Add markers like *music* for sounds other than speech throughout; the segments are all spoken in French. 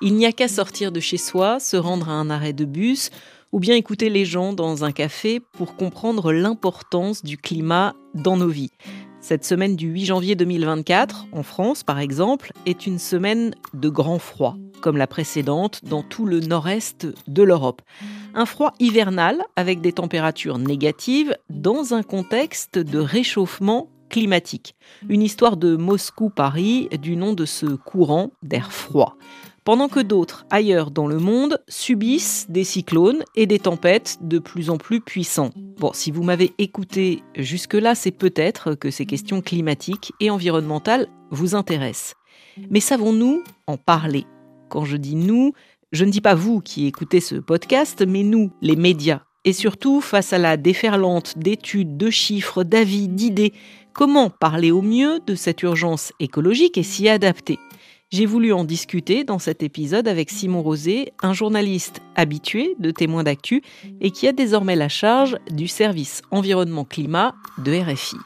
Il n'y a qu'à sortir de chez soi, se rendre à un arrêt de bus ou bien écouter les gens dans un café pour comprendre l'importance du climat dans nos vies. Cette semaine du 8 janvier 2024, en France par exemple, est une semaine de grand froid, comme la précédente dans tout le nord-est de l'Europe. Un froid hivernal avec des températures négatives dans un contexte de réchauffement climatique. Une histoire de Moscou-Paris du nom de ce courant d'air froid pendant que d'autres, ailleurs dans le monde, subissent des cyclones et des tempêtes de plus en plus puissants. Bon, si vous m'avez écouté jusque-là, c'est peut-être que ces questions climatiques et environnementales vous intéressent. Mais savons-nous en parler? Quand je dis nous, je ne dis pas vous qui écoutez ce podcast, mais nous, les médias. Et surtout, face à la déferlante d'études, de chiffres, d'avis, d'idées, comment parler au mieux de cette urgence écologique et s'y adapter? J'ai voulu en discuter dans cet épisode avec Simon Rosé, un journaliste habitué de témoins d'actu et qui a désormais la charge du service environnement-climat de RFI.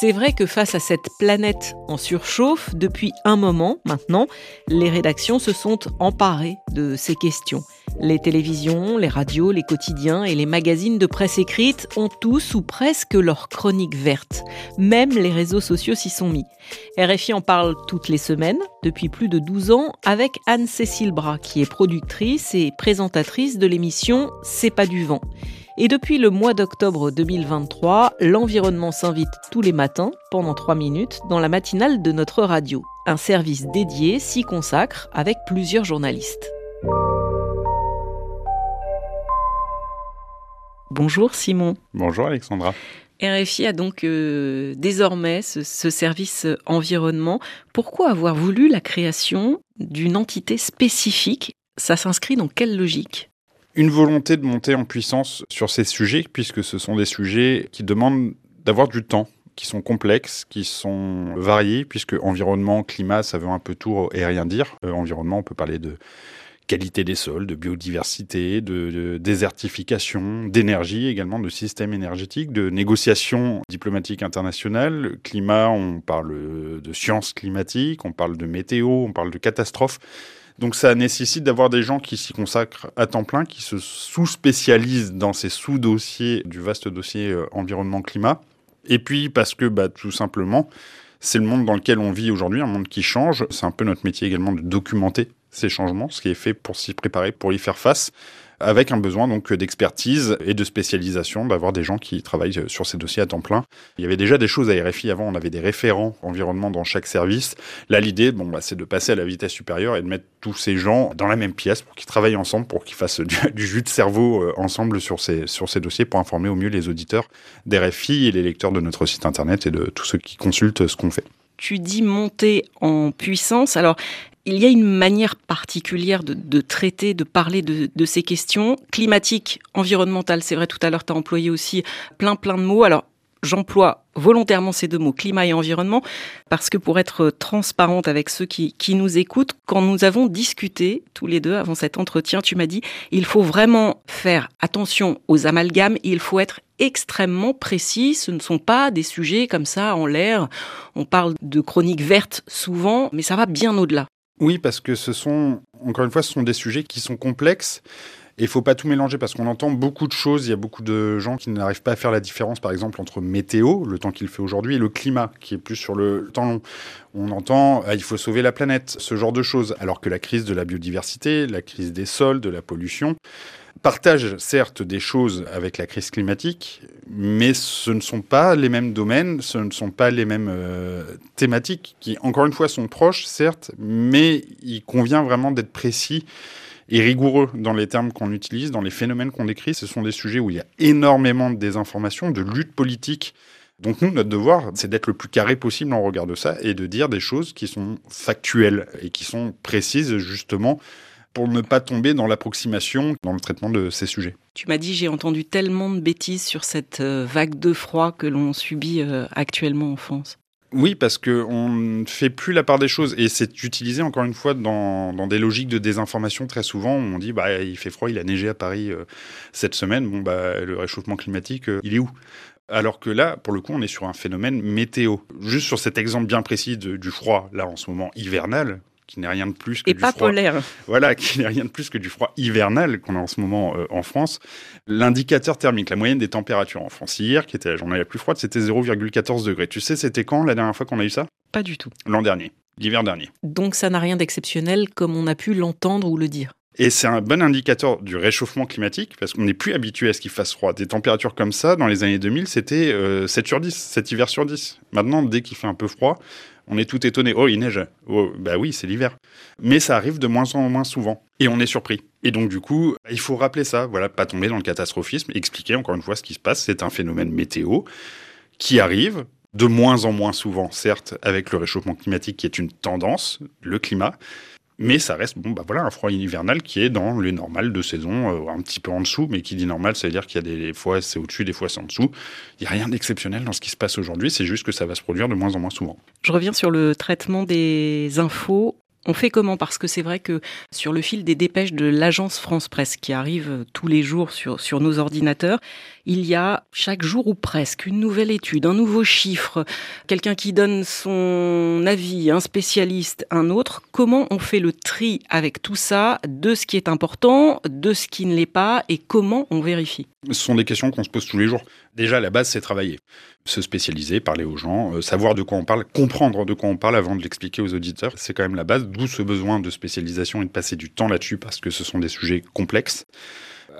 C'est vrai que face à cette planète en surchauffe, depuis un moment maintenant, les rédactions se sont emparées de ces questions. Les télévisions, les radios, les quotidiens et les magazines de presse écrite ont tous ou presque leur chronique verte. Même les réseaux sociaux s'y sont mis. RFI en parle toutes les semaines, depuis plus de 12 ans, avec Anne-Cécile Bras, qui est productrice et présentatrice de l'émission C'est pas du vent. Et depuis le mois d'octobre 2023, l'environnement s'invite tous les matins, pendant 3 minutes, dans la matinale de notre radio. Un service dédié s'y consacre avec plusieurs journalistes. Bonjour Simon. Bonjour Alexandra. RFI a donc euh, désormais ce, ce, service environnement. Pourquoi avoir voulu la création d'une entité spécifique? Ça s'inscrit dans quelle logique? Une volonté de monter en puissance sur ces sujets, puisque ce sont des sujets qui demandent d'avoir du temps, qui sont complexes, qui sont variés, puisque environnement, climat, ça veut un peu tout et rien dire. Euh, environnement, on peut parler de qualité des sols, de biodiversité, de, désertification, d'énergie également, de système énergétique, de négociations diplomatiques internationales. Climat, on parle de sciences climatiques, on parle de météo, on parle de catastrophes. Donc ça nécessite d'avoir des gens qui s'y consacrent à temps plein, qui se sous-spécialisent dans ces sous-dossiers du vaste dossier euh, environnement-climat. Et puis parce que bah, tout simplement, c'est le monde dans lequel on vit aujourd'hui, un monde qui change. C'est un peu notre métier également de documenter ces changements, ce qui est fait pour s'y préparer, pour y faire face avec un besoin donc d'expertise et de spécialisation, d'avoir des gens qui travaillent sur ces dossiers à temps plein. Il y avait déjà des choses à RFI avant, on avait des référents environnement dans chaque service. Là, l'idée, bon, bah, c'est de passer à la vitesse supérieure et de mettre tous ces gens dans la même pièce pour qu'ils travaillent ensemble, pour qu'ils fassent du, *laughs* jus de cerveau euh, ensemble sur ces, sur ces dossiers pour informer au mieux les auditeurs d'RFI et les lecteurs de notre site internet et de tous ceux qui consultent ce qu'on fait tu dis monter en puissance. Alors, il y a une manière particulière de, traiter, de parler de, ces questions climatiques, environnementales. C'est vrai, tout à l'heure, tu as employé aussi plein, plein de mots. Alors, j'emploie volontairement ces deux mots, climat et environnement, parce que pour être transparente avec ceux qui, qui nous écoutent, quand nous avons discuté tous les deux avant cet entretien, tu m'as dit, il faut vraiment faire attention aux amalgames, il faut être extrêmement précis. Ce ne sont pas des sujets comme ça en l'air. On parle de chroniques vertes souvent, mais ça va bien au-delà. Oui, parce que ce sont, encore une fois, ce sont des sujets qui sont complexes. Et il faut pas tout mélanger parce qu'on entend beaucoup de choses. Il y a beaucoup de gens qui n'arrivent pas à faire la différence, par exemple, entre météo, le temps qu'il fait aujourd'hui, et le climat, qui est plus sur le temps long. On entend ah, il faut sauver la planète, ce genre de choses. Alors que la crise de la biodiversité, la crise des sols, de la pollution, partagent certes des choses avec la crise climatique, mais ce ne sont pas les mêmes domaines, ce ne sont pas les mêmes euh, thématiques qui, encore une fois, sont proches, certes, mais il convient vraiment d'être précis et rigoureux dans les termes qu'on utilise, dans les phénomènes qu'on décrit. Ce sont des sujets où il y a énormément de désinformation, de lutte politique. Donc nous, notre devoir, c'est d'être le plus carré possible en regard de ça et de dire des choses qui sont factuelles et qui sont précises justement pour ne pas tomber dans l'approximation dans le traitement de ces sujets. Tu m'as dit, j'ai entendu tellement de bêtises sur cette euh, vague de froid que l'on subit euh, actuellement en France. Oui, parce qu'on ne fait plus la part des choses. Et c'est utilisé, encore une fois, dans, dans, des logiques de désinformation très souvent. Où on dit, bah, il fait froid, il a neigé à Paris euh, cette semaine. Bon, bah, le réchauffement climatique, euh, il est où? Alors que là, pour le coup, on est sur un phénomène météo. Juste sur cet exemple bien précis du froid, là en ce moment hivernal, qui n'est rien de plus que et du pas froid. polaire. Voilà, *laughs* qui n'est rien de plus que du froid hivernal qu'on a en ce moment euh, en France. L'indicateur thermique, la moyenne des températures en France hier, qui était la journée la plus froide, c'était 0,14 degrés. Tu sais, c'était quand la dernière fois qu'on a eu ça? Pas du tout. L'an dernier, l'hiver dernier. Donc ça n'a rien d'exceptionnel comme on a pu l'entendre ou le dire. Et c'est un bon indicateur du réchauffement climatique parce qu'on n'est plus habitué à ce qu'il fasse froid. Des températures comme ça, dans les années 2000, c'était euh, 7 sur 10, 7 hiver sur 10. Maintenant, dès qu'il fait un peu froid, on est tout étonné. Oh, il neige. Oh, bah oui, c'est l'hiver. Mais ça arrive de moins en moins souvent. Et on est surpris. Et donc, du coup, il faut rappeler ça. Voilà, pas tomber dans le catastrophisme. Expliquer encore une fois ce qui se passe. C'est un phénomène météo qui arrive de moins en moins souvent, certes, avec le réchauffement climatique qui est une tendance, le climat. Mais ça reste bon, bah voilà, un froid hivernal qui est dans les normales de saison, euh, un petit peu en dessous, mais qui dit normal, ça veut dire qu'il y a des fois c'est au-dessus, des fois c'est en dessous. Il n'y a rien d'exceptionnel dans ce qui se passe aujourd'hui, c'est juste que ça va se produire de moins en moins souvent. Je reviens sur le traitement des infos. On fait comment? Parce que c'est vrai que sur le fil des dépêches de l'agence France Presse qui arrivent tous les jours sur, sur nos ordinateurs, il y a chaque jour ou presque une nouvelle étude, un nouveau chiffre, quelqu'un qui donne son avis, un spécialiste, un autre. Comment on fait le tri avec tout ça de ce qui est important, de ce qui ne l'est pas et comment on vérifie? Ce sont des questions qu'on se pose tous les jours. Déjà, la base, c'est travailler, se spécialiser, parler aux gens, euh, savoir de quoi on parle, comprendre de quoi on parle avant de l'expliquer aux auditeurs. C'est quand même la base, d'où ce besoin de spécialisation et de passer du temps là-dessus parce que ce sont des sujets complexes.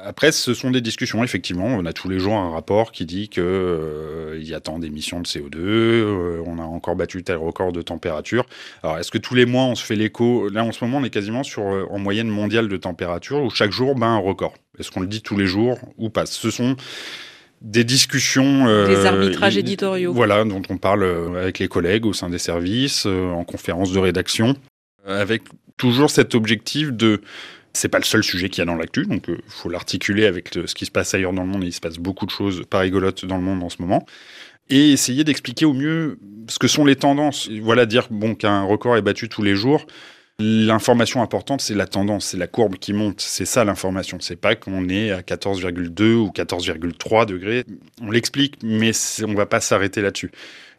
Après, ce sont des discussions, effectivement. On a tous les jours un rapport qui dit qu'il euh, y a tant d'émissions de CO2, euh, on a encore battu tel record de température. Alors, est-ce que tous les mois, on se fait l'écho? Là, en ce moment, on est quasiment sur, en moyenne mondiale de température, où chaque jour, ben, un record. Est-ce qu'on le dit tous les jours ou pas? Ce sont des discussions. Euh, des arbitrages éditoriaux. Voilà, dont on parle avec les collègues au sein des services, euh, en conférence de rédaction, avec toujours cet objectif de c'est pas le seul sujet qu'il y a dans l'actu, donc il euh, faut l'articuler avec le, ce qui se passe ailleurs dans le monde. Et il se passe beaucoup de choses pas rigolotes dans le monde en ce moment. Et essayer d'expliquer au mieux ce que sont les tendances. Voilà, dire bon qu'un record est battu tous les jours. L'information importante, c'est la tendance, c'est la courbe qui monte. C'est ça l'information. C'est pas qu'on est à 14,2 ou 14,3 degrés. On l'explique, mais on va pas s'arrêter là-dessus.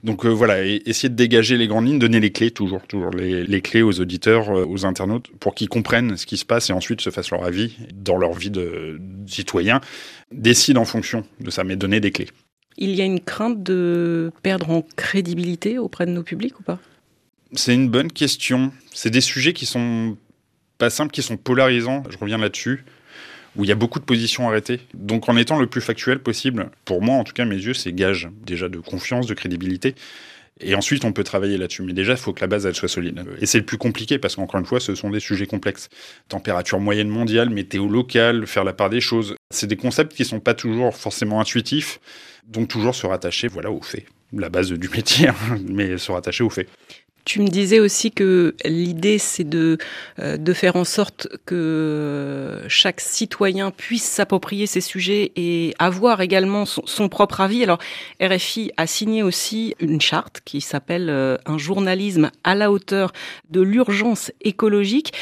Donc euh, voilà, essayer de dégager les grandes lignes, donner les clés toujours, toujours les, clés aux auditeurs, euh, aux internautes, pour qu'ils comprennent ce qui se passe et ensuite se fassent leur avis dans leur vie de, de citoyen, décident en fonction de ça, mais donner des clés. Il y a une crainte de perdre en crédibilité auprès de nos publics ou pas? C'est une bonne question. C'est des sujets qui sont pas simples, qui sont polarisants. Je reviens là-dessus où il y a beaucoup de positions arrêtées. Donc en étant le plus factuel possible, pour moi en tout cas mes yeux, c'est gage déjà de confiance, de crédibilité. Et ensuite, on peut travailler là-dessus. Mais déjà, il faut que la base, elle soit solide. Et c'est le plus compliqué parce qu'encore une fois, ce sont des sujets complexes. Température moyenne mondiale, météo locale, faire la part des choses. C'est des concepts qui sont pas toujours forcément intuitifs. Donc, toujours se rattacher, voilà, aux faits. La base du métier, mais se rattacher aux faits. Tu me disais aussi que l'idée, c'est de, euh, de faire en sorte que chaque citoyen puisse s'approprier ces sujets et avoir également son, son, propre avis. Alors, RFI a signé aussi une charte qui s'appelle euh, Un journalisme à la hauteur de l'urgence écologique.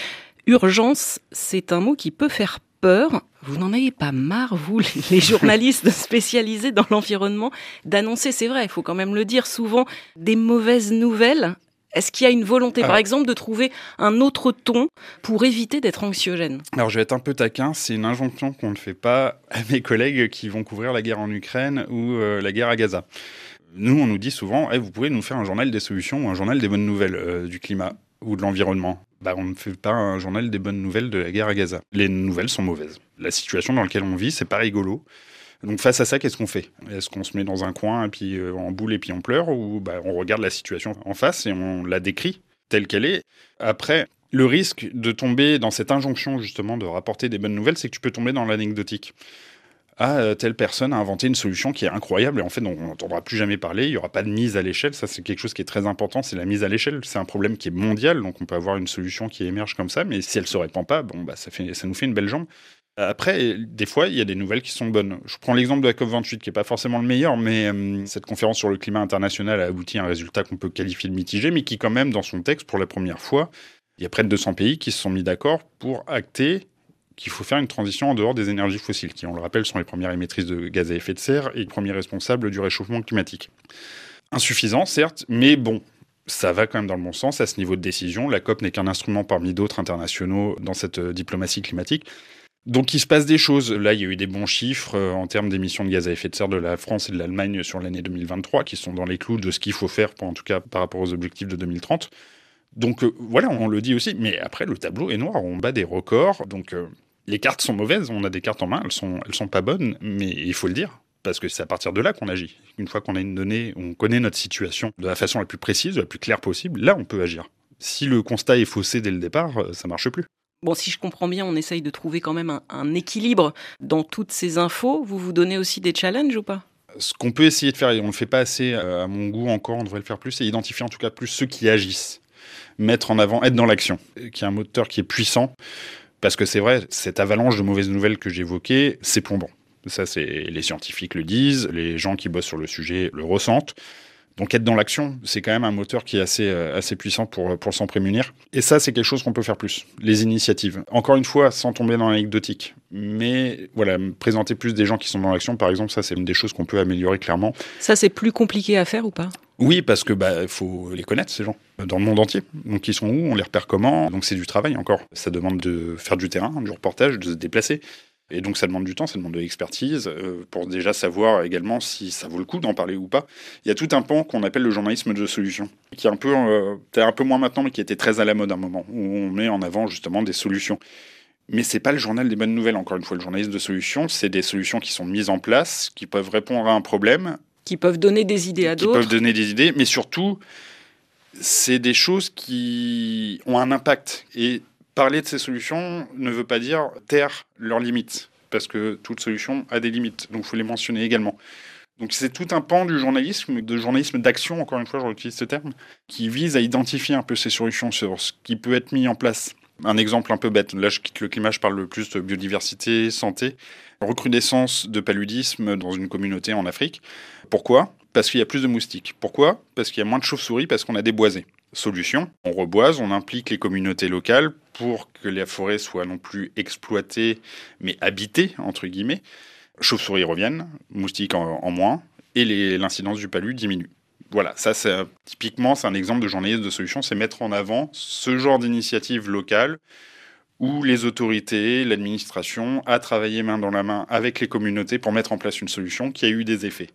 Urgence, c'est un mot qui peut faire peur. Vous n'en avez pas marre, vous, les journalistes *laughs* spécialisés dans l'environnement, d'annoncer, c'est vrai, il faut quand même le dire souvent, des mauvaises nouvelles est-ce qu'il y a une volonté, par exemple, de trouver un autre ton pour éviter d'être anxiogène? Alors, je vais être un peu taquin. C'est une injonction qu'on ne fait pas à mes collègues qui vont couvrir la guerre en Ukraine ou euh, la guerre à Gaza. Nous, on nous dit souvent hey, vous pouvez nous faire un journal des solutions ou un journal des bonnes nouvelles euh, du climat ou de l'environnement. Bah, on ne fait pas un journal des bonnes nouvelles de la guerre à Gaza. Les nouvelles sont mauvaises. La situation dans laquelle on vit, c'est pas rigolo. Donc face à ça, qu'est-ce qu'on fait? Est-ce qu'on se met dans un coin et puis euh, en boule et puis on pleure ou bah, on regarde la situation en face et on la décrit telle qu'elle est? Après, le risque de tomber dans cette injonction justement de rapporter des bonnes nouvelles, c'est que tu peux tomber dans l'anecdotique. Ah, telle personne a inventé une solution qui est incroyable et en fait, on n'entendra plus jamais parler. Il n'y aura pas de mise à l'échelle. Ça, c'est quelque chose qui est très important. C'est la mise à l'échelle. C'est un problème qui est mondial. Donc, on peut avoir une solution qui émerge comme ça. Mais si elle se répand pas, bon, bah, ça nous fait une belle jambe. Après, des fois, il y a des nouvelles qui sont bonnes. Je prends l'exemple de la COP28, qui n'est pas forcément le meilleur, mais euh, cette conférence sur le climat international a abouti à un résultat qu'on peut qualifier de mitigé, mais qui, quand même, dans son texte, pour la première fois, il y a près de 200 pays qui se sont mis d'accord pour acter qu'il faut faire une transition en dehors des énergies fossiles, qui, on le rappelle, sont les premières émettrices de gaz à effet de serre et les premiers responsables du réchauffement climatique. Insuffisant, certes, mais bon, ça va quand même dans le bon sens à ce niveau de décision. La COP n'est qu'un instrument parmi d'autres internationaux dans cette euh, diplomatie climatique. Donc il se passe des choses. Là, il y a eu des bons chiffres euh, en termes d'émissions de gaz à effet de serre de la France et de l'Allemagne sur l'année 2023, qui sont dans les clous de ce qu'il faut faire, en tout cas par rapport aux objectifs de 2030. Donc euh, voilà, on le dit aussi. Mais après, le tableau est noir. On bat des records. Donc les cartes sont mauvaises. On a des cartes en main. Elles sont, elles sont pas bonnes. Mais il faut le dire parce que c'est à partir de là qu'on agit. Une fois qu'on a une donnée, on connaît notre situation de la façon la plus précise, la plus claire possible, là on peut agir. Si le constat est faussé dès le départ, euh, ça marche plus. Bon, si je comprends bien, on essaye de trouver quand même un, équilibre dans toutes ces infos. Vous vous donnez aussi des challenges ou pas? Ce qu'on peut essayer de faire, et on ne le fait pas assez euh, à mon goût encore, on devrait le faire plus, c'est identifier en tout cas plus ceux qui agissent. Mettre en avant, être dans l'action, qui est un moteur qui est puissant. Parce que c'est vrai, cette avalanche de mauvaises nouvelles que j'évoquais, c'est plombant. Ça, c'est les scientifiques le disent, les gens qui bossent sur le sujet le ressentent. Donc être dans l'action, c'est quand même un moteur qui est assez, euh, assez puissant pour, pour s'en prémunir. Et ça, c'est quelque chose qu'on peut faire plus. Les initiatives. Encore une fois, sans tomber dans l'anecdotique. Mais voilà, présenter plus des gens qui sont dans l'action, par exemple, ça, c'est une des choses qu'on peut améliorer clairement. Ça, c'est plus compliqué à faire ou pas? Oui, parce que bah faut les connaître ces gens dans le monde entier. Donc ils sont où? On les repère comment? Donc c'est du travail encore. Ça demande de faire du terrain, du reportage, de se déplacer. Et donc ça demande du temps, ça demande de l'expertise euh, pour déjà savoir également si ça vaut le coup d'en parler ou pas. Il y a tout un pan qu'on appelle le journalisme de solution, qui est un peu, euh, un peu moins maintenant, mais qui était très à la mode à un moment, où on met en avant justement des solutions. Mais c'est pas le journal des bonnes nouvelles, encore une fois. Le journalisme de solution, c'est des solutions qui sont mises en place, qui peuvent répondre à un problème. Qui peuvent donner des idées à d'autres. Qui peuvent donner des idées, mais surtout, c'est des choses qui ont un impact. Et parler de ces solutions ne veut pas dire taire leurs limites, parce que toute solution a des limites, donc il faut les mentionner également. Donc c'est tout un pan du journalisme, de journalisme d'action, encore une fois, j'utilise ce terme, qui vise à identifier un peu ces solutions sur ce qui peut être mis en place. Un exemple un peu bête, là je quitte le climat, je parle le plus de biodiversité, santé, recrudescence de paludisme dans une communauté en Afrique. Pourquoi? Parce qu'il y a plus de moustiques. Pourquoi? Parce qu'il y a moins de chauves-souris, parce qu'on a des boisés. Solution, on reboise, on implique les communautés locales pour que la forêt soit non plus exploitée, mais habitée, entre guillemets. Chauves-souris reviennent, moustiques en, moins, et l'incidence du palu diminue. Voilà, ça c'est typiquement c'est un exemple de journaliste de solution, c'est mettre en avant ce genre d'initiative locale où les autorités, l'administration a travaillé main dans la main avec les communautés pour mettre en place une solution qui a eu des effets.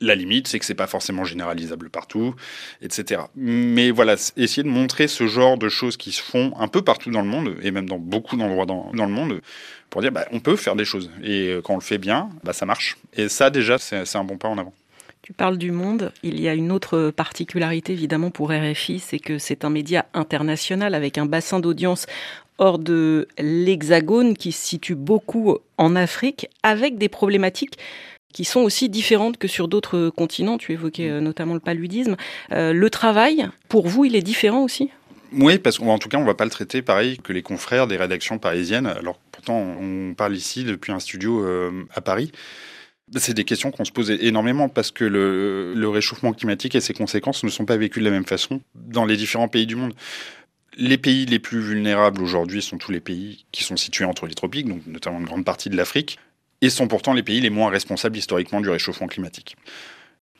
La limite, c'est que c'est pas forcément généralisable partout, etc. Mais voilà, essayer de montrer ce genre de choses qui se font un peu partout dans le monde, et même dans beaucoup d'endroits dans, le monde, pour dire bah, on peut faire des choses. Et euh, quand on le fait bien, bah, ça marche. Et ça, déjà, c'est un bon pas en avant. Tu parles du monde. Il y a une autre particularité, évidemment, pour RFI, c'est que c'est un média international avec un bassin d'audience hors de l'Hexagone qui se situe beaucoup en Afrique, avec des problématiques qui sont aussi différentes que sur d'autres continents. Tu évoquais euh, notamment le paludisme. Euh, le travail, pour vous, il est différent aussi? Oui, parce qu'en tout cas, on ne va pas le traiter pareil que les confrères des rédactions parisiennes. Alors pourtant, on parle ici depuis un studio euh, à Paris. C'est des questions qu'on se pose énormément parce que le, le, réchauffement climatique et ses conséquences ne sont pas vécues de la même façon dans les différents pays du monde. Les pays les plus vulnérables aujourd'hui sont tous les pays qui sont situés entre les tropiques, donc notamment une grande partie de l'Afrique et sont pourtant les pays les moins responsables historiquement du réchauffement climatique.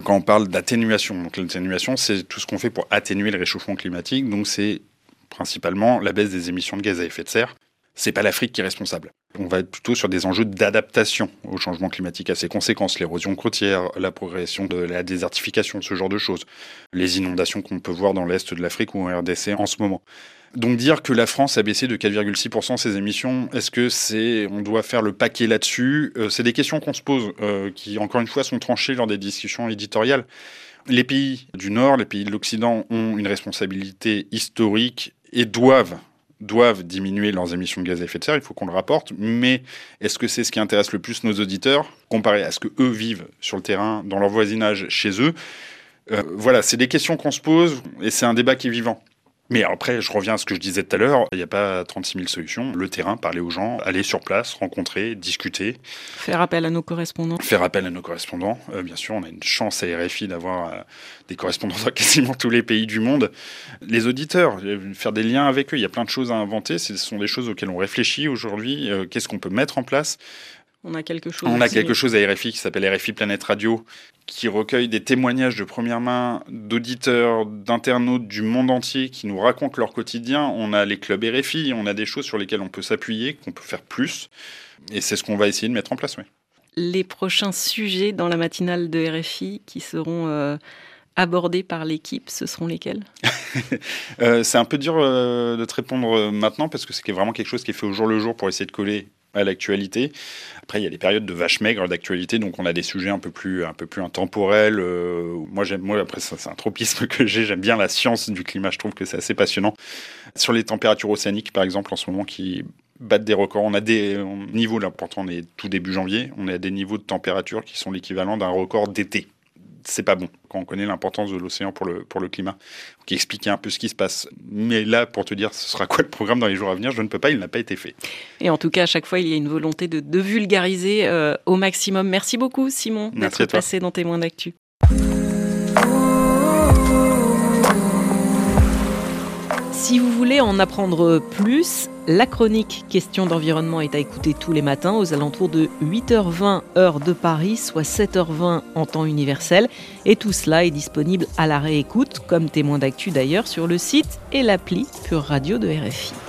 Quand on parle d'atténuation, donc l'atténuation, c'est tout ce qu'on fait pour atténuer le réchauffement climatique, donc c'est principalement la baisse des émissions de gaz à effet de serre. C'est pas l'Afrique qui est responsable. On va être plutôt sur des enjeux d'adaptation au changement climatique, à ses conséquences, l'érosion côtière, la progression de la désertification, ce genre de choses, les inondations qu'on peut voir dans l'est de l'Afrique ou en RDC en ce moment. Donc dire que la France a baissé de 4,6% ses émissions, est-ce que c'est on doit faire le paquet là-dessus? Euh, C'est des questions qu'on se pose, euh, qui encore une fois sont tranchées lors des discussions éditoriales. Les pays du Nord, les pays de l'Occident ont une responsabilité historique et doivent doivent diminuer leurs émissions de gaz à effet de serre, il faut qu'on le rapporte, mais est-ce que c'est ce qui intéresse le plus nos auditeurs comparé à ce que eux vivent sur le terrain, dans leur voisinage, chez eux? Euh, Voilà, c'est des questions qu'on se pose et c'est un débat qui est vivant. Mais après, je reviens à ce que je disais tout à l'heure, il n'y a pas 36 000 solutions. Le terrain, parler aux gens, aller sur place, rencontrer, discuter. Faire appel à nos correspondants. Faire appel à nos correspondants. Euh, bien sûr, on a une chance à RFI d'avoir euh, des correspondants *laughs* dans quasiment tous les pays du monde. Les auditeurs, euh, faire des liens avec eux, il y a plein de choses à inventer. Ce sont des choses auxquelles on réfléchit aujourd'hui. Qu'est-ce qu'on peut mettre en place? On a quelque chose. On a quelque chose à RFI qui s'appelle RFI Planète Radio, qui recueille des témoignages de première main d'auditeurs, d'internautes du monde entier qui nous racontent leur quotidien. On a les clubs RFI, on a des choses sur lesquelles on peut s'appuyer, qu'on peut faire plus. Et c'est ce qu'on va essayer de mettre en place, oui. Les prochains sujets dans la matinale de RFI qui seront euh, abordés par l'équipe, ce seront lesquels? *laughs* Euh, C'est un peu dur euh, de te répondre maintenant parce que c'est vraiment quelque chose qui est fait au jour le jour pour essayer de coller à l'actualité. Après, il y a des périodes de vaches maigres d'actualité, donc on a des sujets un peu plus, un peu plus intemporels. Euh, moi, j'aime, moi, après, c'est un tropisme que j'ai. J'aime bien la science du climat. Je trouve que c'est assez passionnant. Sur les températures océaniques, par exemple, en ce moment, qui battent des records. On a des niveaux, là, pourtant, on est tout début janvier, on a des niveaux de température qui sont l'équivalent d'un record d'été c'est pas bon quand on connaît l'importance de l'océan pour le, pour le climat. Qui expliquait un peu ce qui se passe. Mais là, pour te dire ce sera quoi le programme dans les jours à venir, je ne peux pas, il n'a pas été fait. Et en tout cas, à chaque fois, il y a une volonté de, vulgariser euh, au maximum. Merci beaucoup, Simon, d'être passé dans Témoins d'actu. Si vous voulez en apprendre plus, la chronique Question d'environnement est à écouter tous les matins aux alentours de 8h20 heure de Paris, soit 7h20 en temps universel. Et tout cela est disponible à la réécoute, comme témoin d'actu d'ailleurs, sur le site et l'appli Pure Radio de RFI.